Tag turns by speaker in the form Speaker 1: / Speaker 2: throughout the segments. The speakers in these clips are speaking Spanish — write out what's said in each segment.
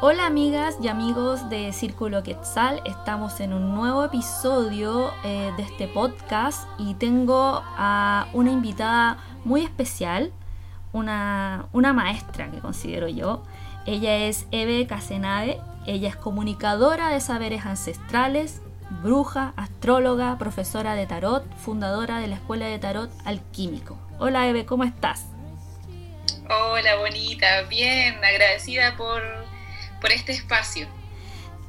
Speaker 1: Hola amigas y amigos de Círculo Quetzal, estamos en un nuevo episodio eh, de este podcast y tengo a una invitada muy especial, una, una maestra que considero yo. Ella es Eve Casenave, ella es comunicadora de saberes ancestrales, bruja, astróloga, profesora de tarot, fundadora de la Escuela de Tarot Alquímico. Hola Eve, ¿cómo estás?
Speaker 2: Hola, bonita, bien, agradecida por por este espacio.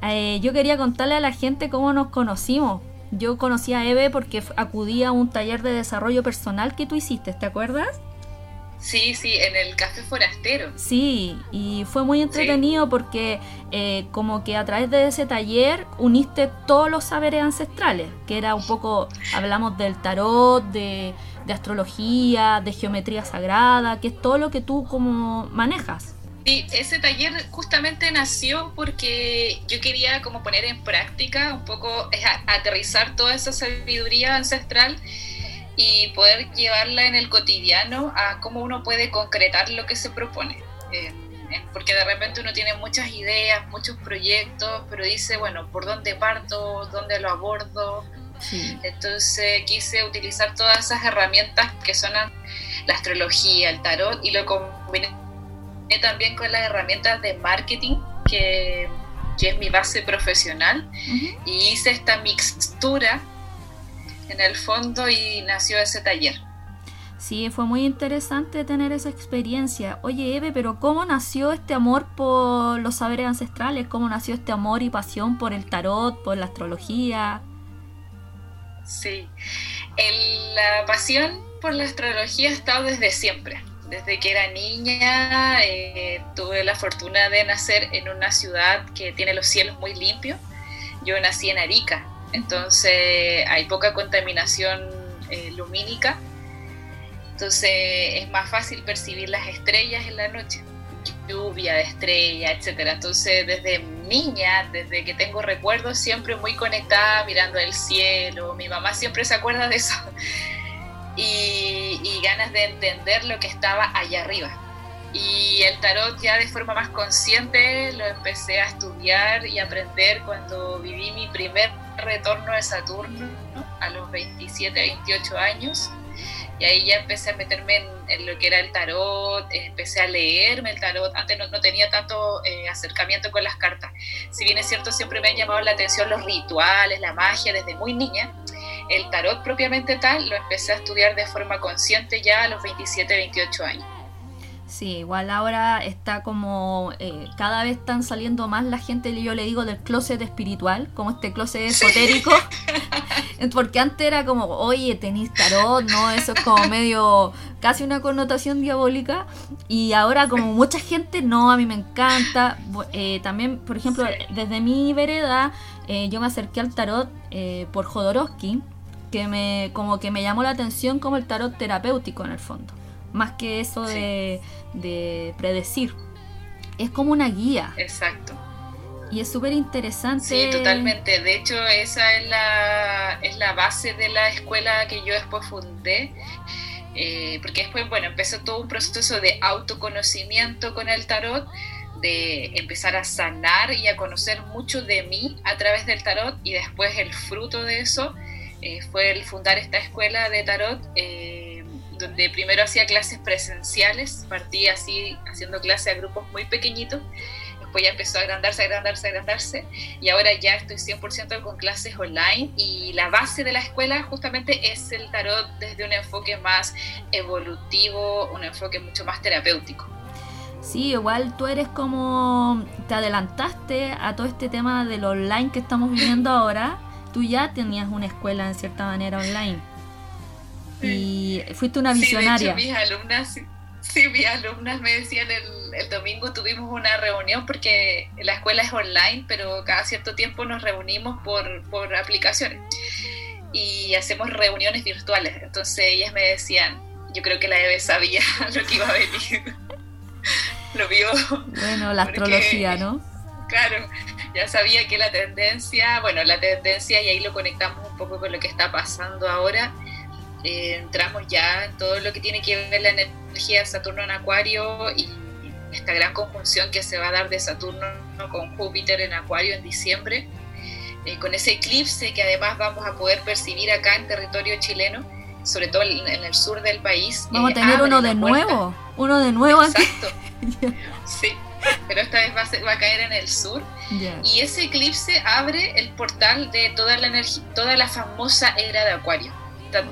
Speaker 1: Eh, yo quería contarle a la gente cómo nos conocimos. Yo conocí a Eve porque acudí a un taller de desarrollo personal que tú hiciste, ¿te acuerdas?
Speaker 2: Sí, sí, en el Café Forastero.
Speaker 1: Sí, y fue muy entretenido porque eh, como que a través de ese taller uniste todos los saberes ancestrales, que era un poco, hablamos del tarot, de, de astrología, de geometría sagrada, que es todo lo que tú como manejas.
Speaker 2: Sí, ese taller justamente nació porque yo quería como poner en práctica un poco, aterrizar toda esa sabiduría ancestral y poder llevarla en el cotidiano a cómo uno puede concretar lo que se propone. porque de repente uno tiene muchas ideas, muchos proyectos, pero dice, bueno, ¿por dónde parto? ¿Dónde lo abordo? Entonces quise utilizar todas esas herramientas que son la astrología, el tarot, y lo combiné también con las herramientas de marketing, que, es mi base profesional, y hice esta mixtura en el fondo y nació ese taller.
Speaker 1: Sí, fue muy interesante tener esa experiencia. Oye, Eve, pero ¿cómo nació este amor por los saberes ancestrales? ¿Cómo nació este amor y pasión por el tarot, por la astrología?
Speaker 2: Sí, la pasión por la astrología ha estado desde siempre. Desde que era niña eh, tuve la fortuna de nacer en una ciudad que tiene los cielos muy limpios. Yo nací en Arica, entonces hay poca contaminación eh, lumínica, entonces es más fácil percibir las estrellas en la noche, lluvia de estrellas, etc. Entonces desde niña, desde que tengo recuerdos, siempre muy conectada mirando el cielo. Mi mamá siempre se acuerda de eso y, ganas de entender lo que estaba allá arriba. Y el tarot ya de forma más consciente lo empecé a estudiar y aprender cuando viví mi primer retorno de Saturno a los 27, 28 años. Y ahí ya empecé a meterme en, lo que era el tarot, empecé a leerme el tarot. Antes no, tenía tanto eh, acercamiento con las cartas. Si bien es cierto, siempre me han llamado la atención los rituales, la magia desde muy niña el tarot propiamente tal lo empecé a estudiar de forma consciente ya a los 27, 28 años.
Speaker 1: Sí, igual ahora está como eh, cada vez están saliendo más la gente, yo le digo, del closet espiritual, como este closet esotérico, porque antes era como, oye, tenéis tarot, ¿no? Eso es como medio, casi una connotación diabólica, y ahora como mucha gente, no, a mí me encanta. Eh, también, por ejemplo, desde mi vereda, eh, yo me acerqué al tarot por Jodorowsky, que me, como que me llamó la atención como el tarot terapéutico en el fondo, más que eso de, predecir. Es como una guía.
Speaker 2: Exacto.
Speaker 1: Y es súper interesante.
Speaker 2: Sí, totalmente. De hecho, esa es la, es la base de la escuela que yo después fundé. Eh, porque después, bueno, empezó todo un proceso de autoconocimiento con el tarot, de empezar a sanar y a conocer mucho de mí a través del tarot y después el fruto de eso eh, fue el fundar esta escuela de tarot, eh, donde primero hacía clases presenciales, partí así haciendo clases a grupos muy pequeñitos, después ya empezó a agrandarse, agrandarse, agrandarse, y ahora ya estoy 100% con clases online, y la base de la escuela justamente es el tarot desde un enfoque más evolutivo, un enfoque mucho más terapéutico.
Speaker 1: Sí, igual tú eres como, te adelantaste a todo este tema del online que estamos viviendo ahora tú ya tenías una escuela en cierta manera online. Y fuiste una visionaria.
Speaker 2: Sí, mis alumnas, sí, mis alumnas me decían el, el, domingo tuvimos una reunión porque la escuela es online, pero cada cierto tiempo nos reunimos por, por aplicaciones y hacemos reuniones virtuales. Entonces ellas me decían, yo creo que la Eve sabía lo que iba a venir. lo vio.
Speaker 1: Bueno, la astrología, ¿no?
Speaker 2: Claro, ya sabía que la tendencia, bueno, la tendencia, y ahí lo conectamos un poco con lo que está pasando ahora, eh, entramos ya en todo lo que tiene que ver la energía de Saturno en Acuario y esta gran conjunción que se va a dar de Saturno con Júpiter en Acuario en diciembre, eh, con ese eclipse que además vamos a poder percibir acá en territorio chileno, sobre todo en, el sur del país.
Speaker 1: Vamos a tener uno de nuevo, uno de nuevo
Speaker 2: Exacto. sí, pero esta vez va a, va a caer en el sur. Y ese eclipse abre el portal de toda la energía, toda la famosa era de Acuario.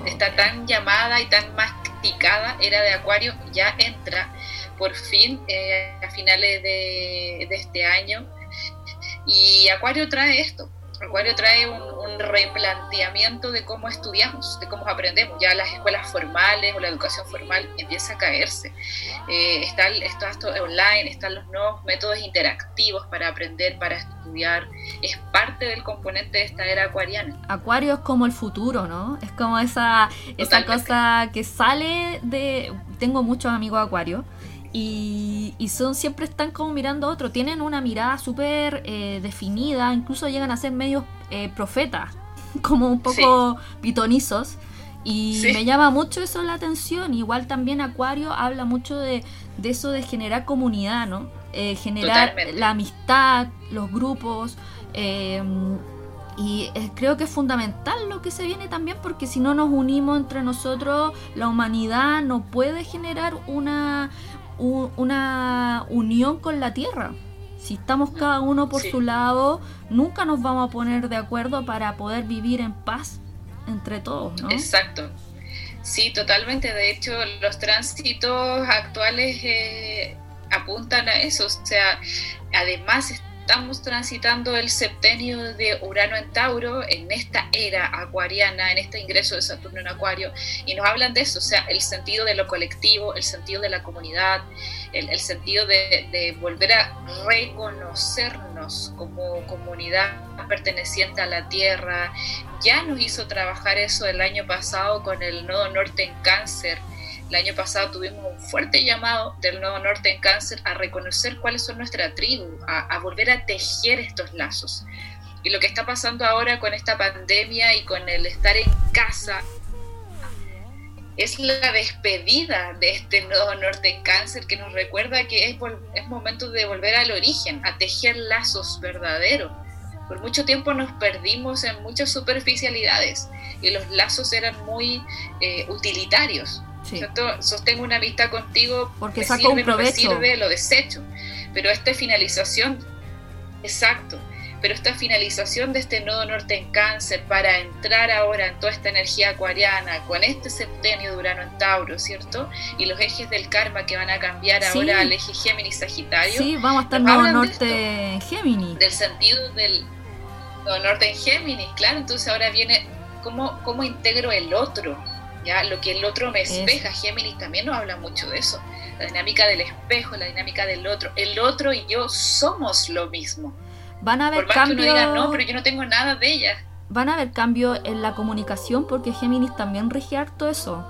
Speaker 2: Está, tan llamada y tan masticada era de Acuario, ya entra por fin eh, a finales de, de este año. Y Acuario trae esto, Acuario trae un, replanteamiento de cómo estudiamos, de cómo aprendemos. Ya las escuelas formales o la educación formal empieza a caerse. Eh, está, esto online, están los nuevos métodos interactivos para aprender, para estudiar. Es parte del componente de esta era acuariana.
Speaker 1: Acuario es como el futuro, ¿no? Es como esa, esa cosa que sale de... Tengo muchos amigos acuarios y, son siempre están como mirando a otro, tienen una mirada súper eh, definida, incluso llegan a ser medios eh, profetas, como un poco pitonizos. Y me llama mucho eso la atención. Igual también Acuario habla mucho de, eso de generar comunidad, ¿no? Eh, generar la amistad, los grupos. y creo que es fundamental lo que se viene también porque si no nos unimos entre nosotros, la humanidad no puede generar una, una unión con la tierra. Si estamos cada uno por su lado, nunca nos vamos a poner de acuerdo para poder vivir en paz entre todos, ¿no?
Speaker 2: Exacto. Sí, totalmente. De hecho, los tránsitos actuales eh, apuntan a eso. O sea, además estamos transitando el septenio de Urano en Tauro en esta era acuariana, en este ingreso de Saturno en Acuario, y nos hablan de eso, o sea, el sentido de lo colectivo, el sentido de la comunidad, el, sentido de, de, volver a reconocernos como comunidad perteneciente a la Tierra. Ya nos hizo trabajar eso el año pasado con el nodo norte en cáncer el año pasado tuvimos un fuerte llamado del Nuevo Norte en Cáncer a reconocer cuáles son nuestra tribu, a, volver a tejer estos lazos. Y lo que está pasando ahora con esta pandemia y con el estar en casa es la despedida de este Nuevo Norte en Cáncer que nos recuerda que es, es momento de volver al origen, a tejer lazos verdaderos. Por mucho tiempo nos perdimos en muchas superficialidades y los lazos eran muy eh, utilitarios sostengo una vista contigo
Speaker 1: porque saco un provecho.
Speaker 2: sirve, lo desecho. Pero esta finalización, exacto, pero esta finalización de este nodo norte en cáncer para entrar ahora en toda esta energía acuariana con este septenio de Urano en Tauro, ¿cierto? Y los ejes del karma que van a cambiar ahora al eje Géminis-Sagitario.
Speaker 1: Sí, vamos a estar nodo norte en Géminis.
Speaker 2: Del sentido del nodo norte en Géminis, claro, entonces ahora viene cómo, cómo integro el otro, lo que el otro me espeja, Géminis también nos habla mucho de eso, la dinámica del espejo, la dinámica del otro, el otro y yo somos lo mismo.
Speaker 1: Van a haber cambios...
Speaker 2: no, pero yo no tengo nada de ella.
Speaker 1: Van a haber cambios en la comunicación porque Géminis también rige harto eso.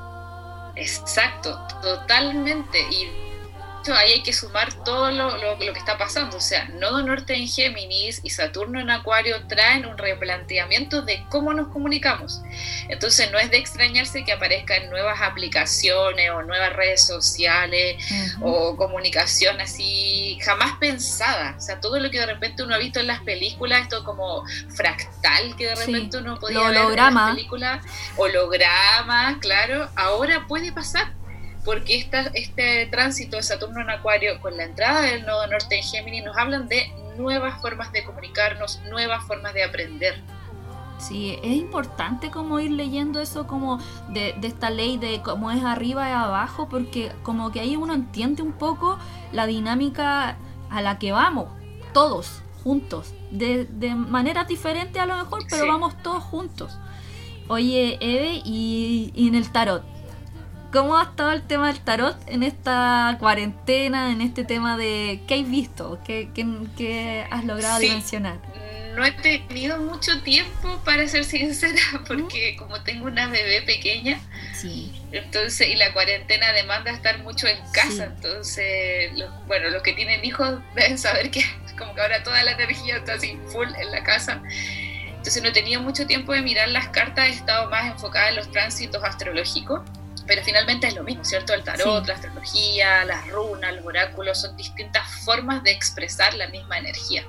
Speaker 2: Exacto, totalmente. Y ahí hay que sumar todo lo, lo, que está pasando. O sea, Nodo Norte en Géminis y Saturno en Acuario traen un replanteamiento de cómo nos comunicamos. Entonces, no es de extrañarse que aparezcan nuevas aplicaciones o nuevas redes sociales o comunicación así jamás pensada. O sea, todo lo que de repente uno ha visto en las películas, esto como fractal que de repente uno podía ver en las películas, holograma, claro, ahora puede pasar porque esta, este tránsito de Saturno en Acuario con la entrada del nodo norte en Géminis nos hablan de nuevas formas de comunicarnos, nuevas formas de aprender.
Speaker 1: Sí, es importante como ir leyendo eso como de, esta ley de cómo es arriba y abajo, porque como que ahí uno entiende un poco la dinámica a la que vamos, todos juntos, de, de maneras diferentes a lo mejor, pero vamos todos juntos. Oye, Eve, y en el tarot, ¿Cómo ha estado el tema del tarot en esta cuarentena, en este tema de qué has visto, qué, qué, has logrado dimensionar?
Speaker 2: No he tenido mucho tiempo, para ser sincera, porque como tengo una bebé pequeña, sí. entonces y la cuarentena demanda estar mucho en casa, entonces, bueno, los que tienen hijos deben saber que como que ahora toda la energía está así full en la casa. Entonces no he tenido mucho tiempo de mirar las cartas, he estado más enfocada en los tránsitos astrológicos pero finalmente es lo mismo, ¿cierto? El tarot, la astrología, las runas, los oráculos son distintas formas de expresar la misma energía.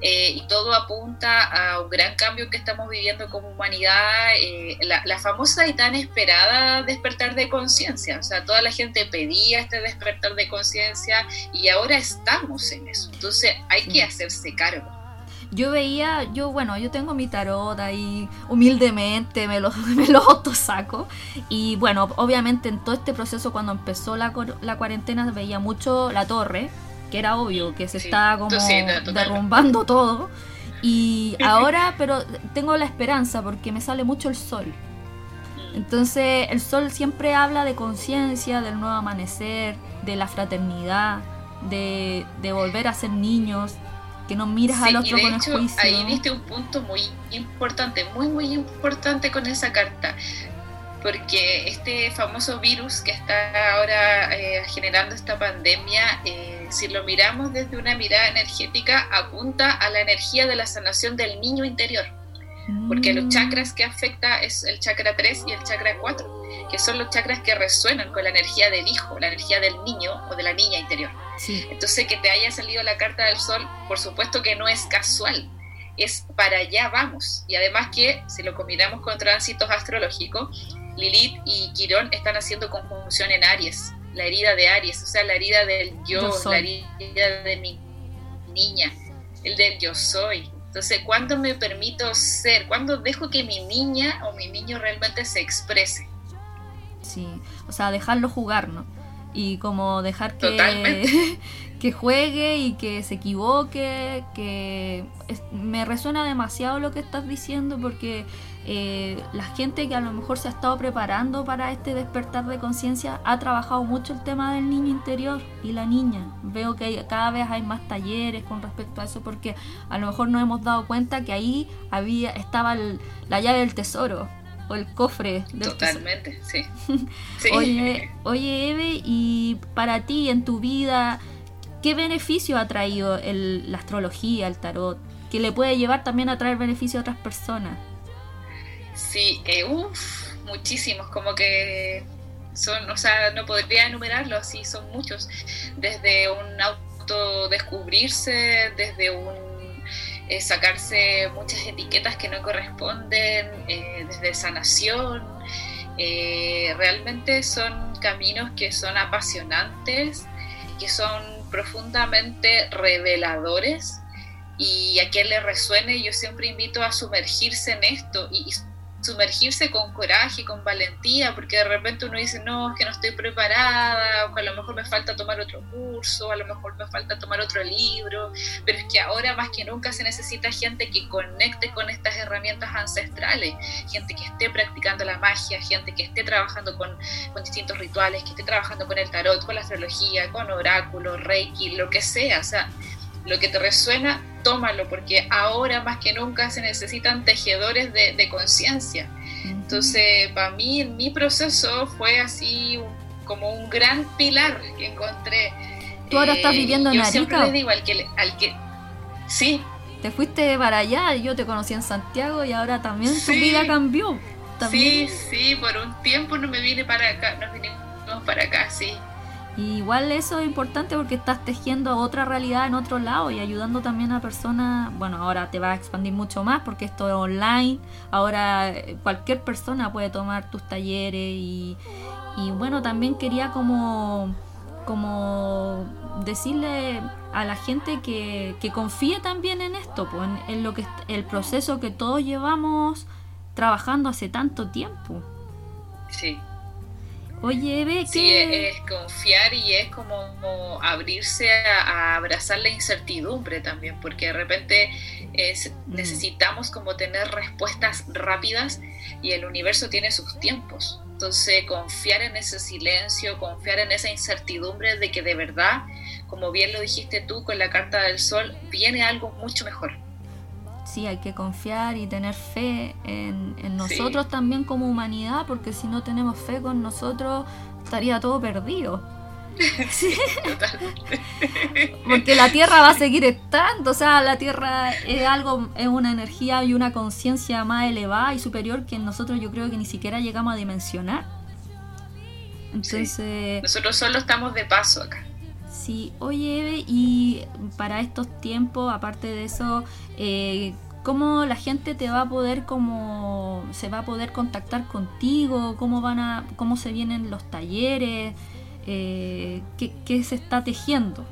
Speaker 2: Eh, y todo apunta a un gran cambio que estamos viviendo como humanidad, eh, la, famosa y tan esperada despertar de conciencia. O sea, toda la gente pedía este despertar de conciencia y ahora estamos en eso. Entonces hay que hacerse cargo
Speaker 1: yo veía, yo bueno, yo tengo mi tarot ahí humildemente, me lo, me lo autosaco. Y bueno, obviamente en todo este proceso cuando empezó la, la cuarentena veía mucho la torre, que era obvio que se está como derrumbando todo. Y ahora, pero tengo la esperanza porque me sale mucho el sol. Mm. Entonces el sol siempre habla de conciencia, del nuevo amanecer, de la fraternidad, de, de volver a ser niños, que no miras al otro con hecho, juicio.
Speaker 2: Ahí viste un punto muy importante, muy, muy importante con esa carta. Porque este famoso virus que está ahora eh, generando esta pandemia, eh, si lo miramos desde una mirada energética, apunta a la energía de la sanación del niño interior. Porque los mm. chakras que afecta es el chakra 3 y el chakra 4 que son los chakras que resuenan con la energía del hijo, la energía del niño o de la niña interior. Entonces, que te haya salido la carta del sol, por supuesto que no es casual, es para allá vamos. Y además que, si lo combinamos con tránsitos astrológicos, Lilith y Quirón están haciendo conjunción en Aries, la herida de Aries, o sea, la herida del yo, la herida de mi niña, el del yo soy. Entonces, ¿cuándo me permito ser? ¿Cuándo dejo que mi niña o mi niño realmente se exprese?
Speaker 1: Sí, o sea, dejarlo jugar, ¿no? Y como dejar que, que juegue y que se equivoque, que me resuena demasiado lo que estás diciendo porque eh, la gente que a lo mejor se ha estado preparando para este despertar de conciencia ha trabajado mucho el tema del niño interior y la niña. Veo que cada vez hay más talleres con respecto a eso porque a lo mejor nos hemos dado cuenta que ahí había estaba la llave del tesoro o el cofre.
Speaker 2: Totalmente, sí.
Speaker 1: Oye, oye, Eve, y para ti en tu vida, ¿qué beneficio ha traído la astrología, el tarot? Que le puede llevar también a traer beneficio a otras personas.
Speaker 2: Sí, eh, uff, muchísimos, como que son, o sea, no podría enumerarlos, sí, son muchos. Desde un autodescubrirse, desde un eh, sacarse muchas etiquetas que no corresponden, eh, desde sanación. Eh, realmente son caminos que son apasionantes, que son profundamente reveladores y a quien le resuene yo siempre invito a sumergirse en esto y, sumergirse con coraje, con valentía, porque de repente uno dice, no, es que no estoy preparada, o a lo mejor me falta tomar otro curso, a lo mejor me falta tomar otro libro, pero es que ahora más que nunca se necesita gente que conecte con estas herramientas ancestrales, gente que esté practicando la magia, gente que esté trabajando con, con distintos rituales, que esté trabajando con el tarot, con la astrología, con oráculos, reiki, lo que sea, o sea, lo que te resuena, tómalo, porque ahora más que nunca se necesitan tejedores de, conciencia. Entonces, para mí, mi proceso fue así como un gran pilar que encontré.
Speaker 1: ¿Tú ahora estás viviendo en
Speaker 2: yo
Speaker 1: Arica?
Speaker 2: Siempre le digo al que, al que... Sí.
Speaker 1: Te fuiste para allá, yo te conocí en Santiago y ahora también tu vida cambió.
Speaker 2: Sí, sí, por un tiempo no me vine para acá, nos vinimos para acá, sí
Speaker 1: igual eso es importante porque estás tejiendo otra realidad en otro lado y ayudando también a personas, bueno, ahora te va a expandir mucho más porque esto es online, ahora eh, cualquier persona puede tomar tus talleres y, bueno, también quería como, como decirle a la gente que, que confíe también en esto, pues, en, en lo que el proceso que todos llevamos trabajando hace tanto tiempo.
Speaker 2: Sí,
Speaker 1: Oye, Eve,
Speaker 2: Sí, es, confiar y es como, abrirse a, abrazar la incertidumbre también, porque de repente mm. necesitamos como tener respuestas rápidas y el universo tiene sus tiempos. Entonces, confiar en ese silencio, confiar en esa incertidumbre de que de verdad, como bien lo dijiste tú con la carta del sol, viene algo mucho mejor
Speaker 1: sí, hay que confiar y tener fe en, nosotros también como humanidad, porque si no tenemos fe con nosotros, estaría todo perdido. Sí. Porque la Tierra va a seguir estando, o sea, la Tierra es algo, es una energía y una conciencia más elevada y superior que nosotros yo creo que ni siquiera llegamos a dimensionar. Entonces...
Speaker 2: Nosotros solo estamos de paso acá.
Speaker 1: Sí, oye Eve, y para estos tiempos, aparte de eso, eh, ¿cómo la gente te va a poder, como se va a poder contactar contigo? ¿Cómo van a, cómo se vienen los talleres? Eh, ¿qué, se está tejiendo?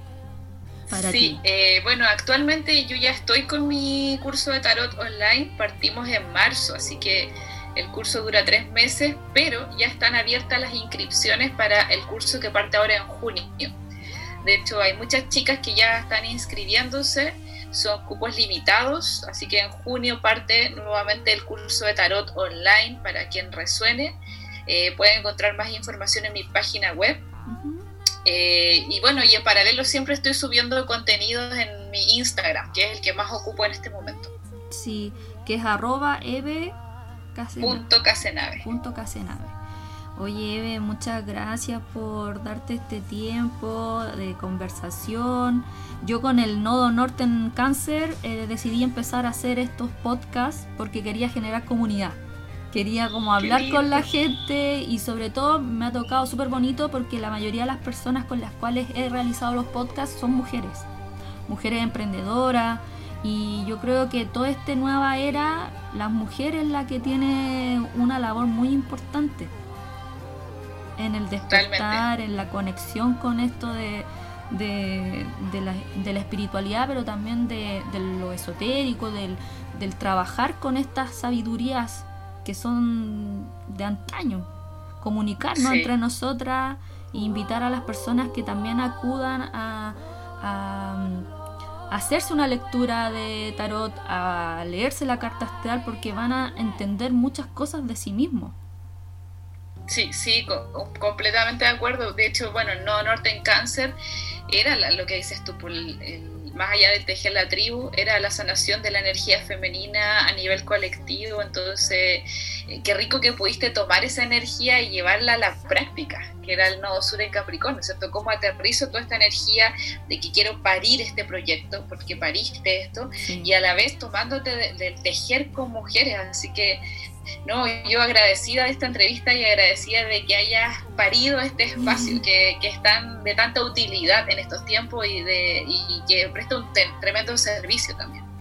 Speaker 2: Para sí, eh, bueno, actualmente yo ya estoy con mi curso de tarot online, partimos en marzo, así que el curso dura tres meses, pero ya están abiertas las inscripciones para el curso que parte ahora en junio. De hecho, hay muchas chicas que ya están inscribiéndose, son cupos limitados, así que en junio parte nuevamente el curso de tarot online para quien resuene. Eh, pueden encontrar más información en mi página web. Eh, y bueno, y en paralelo siempre estoy subiendo contenidos en mi Instagram, que es el que más ocupo en este momento.
Speaker 1: Sí, que es arroba eve
Speaker 2: Punto Casenave.
Speaker 1: Punto Casenave. Oye, Eve, muchas gracias por darte este tiempo de conversación. Yo con el nodo norte en cáncer eh, decidí empezar a hacer estos podcasts porque quería generar comunidad. Quería como hablar con la gente y sobre todo me ha tocado súper bonito porque la mayoría de las personas con las cuales he realizado los podcasts son mujeres. Mujeres emprendedoras, y yo creo que toda esta nueva era, las mujeres la que tiene una labor muy importante en el despertar, en la conexión con esto de, de, la, de la, espiritualidad, pero también de, lo esotérico, del, del, trabajar con estas sabidurías que son de antaño, comunicarnos entre nosotras e invitar a las personas que también acudan a hacerse una lectura de tarot, a leerse la carta astral, porque van a entender muchas cosas de sí mismos.
Speaker 2: Sí, sí, completamente de acuerdo. De hecho, bueno, no norte en cáncer era lo que dices tú, el más allá de tejer la tribu, era la sanación de la energía femenina a nivel colectivo. Entonces, eh, qué rico que pudiste tomar esa energía y llevarla a la práctica, que era el nodo sur en Capricornio, ¿cierto? Cómo aterrizo toda esta energía de que quiero parir este proyecto, porque pariste esto, y a la vez tomándote de tejer con mujeres. Así que no, yo agradecida de esta entrevista y agradecida de que hayas parido este espacio que, que es tan, de tanta utilidad en estos tiempos y, de, y que presta un tremendo servicio también.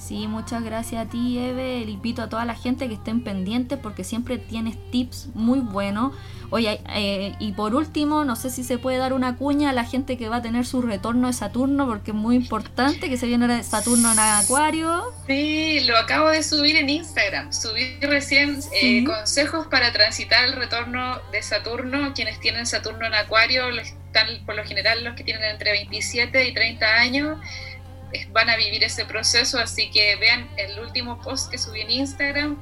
Speaker 1: Sí, muchas gracias a ti, Eve. Le invito a toda la gente que estén pendientes porque siempre tienes tips muy buenos. Oye, eh, y por último, no sé si se puede dar una cuña a la gente que va a tener su retorno de Saturno porque es muy importante que se viene Saturno en Acuario.
Speaker 2: Sí, lo acabo de subir en Instagram. Subí recién eh, consejos para transitar el retorno de Saturno. Quienes tienen Saturno en Acuario están por lo general los que tienen entre 27 y 30 años van a vivir ese proceso, así que vean el último post que subí en Instagram.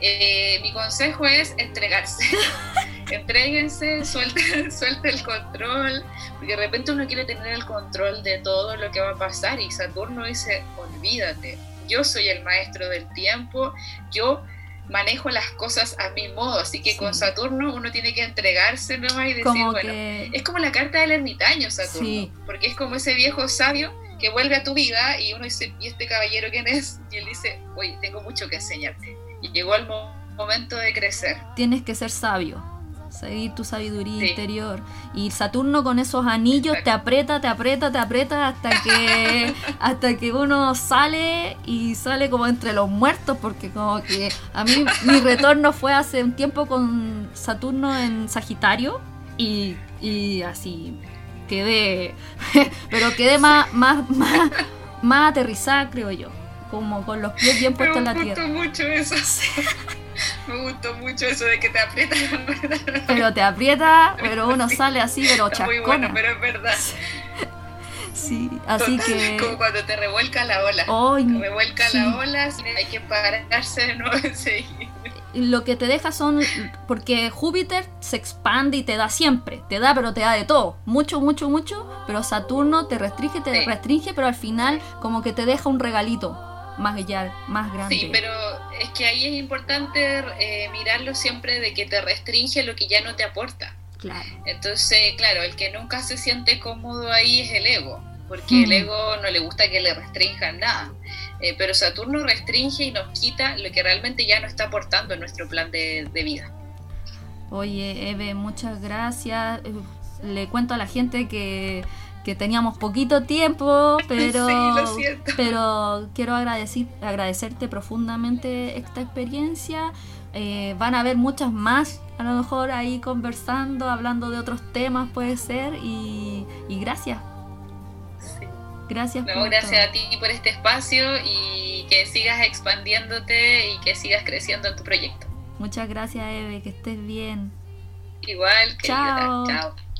Speaker 2: Eh, mi consejo es entregarse. Entréguense, suelte, suelte el control, porque de repente uno quiere tener el control de todo lo que va a pasar y Saturno dice, olvídate, yo soy el maestro del tiempo, yo manejo las cosas a mi modo, así que con Saturno uno tiene que entregarse nomás y decir, bueno, es como la carta del ermitaño Saturno, porque es como ese viejo sabio que vuelve a tu vida y uno dice, ¿y este caballero quién es? Y él dice, oye, tengo mucho que enseñarte. Y llegó el momento de crecer.
Speaker 1: Tienes que ser sabio, seguir tu sabiduría interior. Y Saturno con esos anillos te aprieta, te aprieta, te aprieta hasta que hasta que uno sale y sale como entre los muertos, porque como que a mí mi retorno fue hace un tiempo con Saturno en Sagitario y, y así quedé, pero quedé más, más, más, más aterrizada, creo yo, como con los pies bien puestos en la tierra.
Speaker 2: Me gustó mucho eso. Me gustó mucho eso de que te aprieta.
Speaker 1: Pero te aprieta, pero uno sale así, pero chascona.
Speaker 2: Muy bueno, pero es verdad.
Speaker 1: Sí, así que...
Speaker 2: Como cuando te revuelca la ola. Oh, te revuelca la ola, hay que pararse de nuevo y seguir
Speaker 1: lo que te deja son. Porque Júpiter se expande y te da siempre. Te da, pero te da de todo. Mucho, mucho, mucho. Pero Saturno te restringe, te restringe, pero al final, como que te deja un regalito más allá, más grande.
Speaker 2: Sí, pero es que ahí es importante eh, mirarlo siempre de que te restringe lo que ya no te aporta.
Speaker 1: Claro.
Speaker 2: Entonces, claro, el que nunca se siente cómodo ahí es el ego, porque el ego no le gusta que le restrinjan nada. Eh, pero Saturno restringe y nos quita lo que realmente ya no está aportando en nuestro plan de, vida.
Speaker 1: Oye, Eve, muchas gracias. Eh, le cuento a la gente que, que teníamos poquito tiempo, pero, pero quiero agradecer, agradecerte profundamente esta experiencia. Eh, van a haber muchas más, a lo mejor ahí conversando, hablando de otros temas, puede ser, y, gracias. Gracias.
Speaker 2: gracias a ti por este espacio y que sigas expandiéndote y que sigas creciendo en tu proyecto.
Speaker 1: Muchas gracias, Eve, que estés bien.
Speaker 2: Igual,
Speaker 1: Chao. Chao.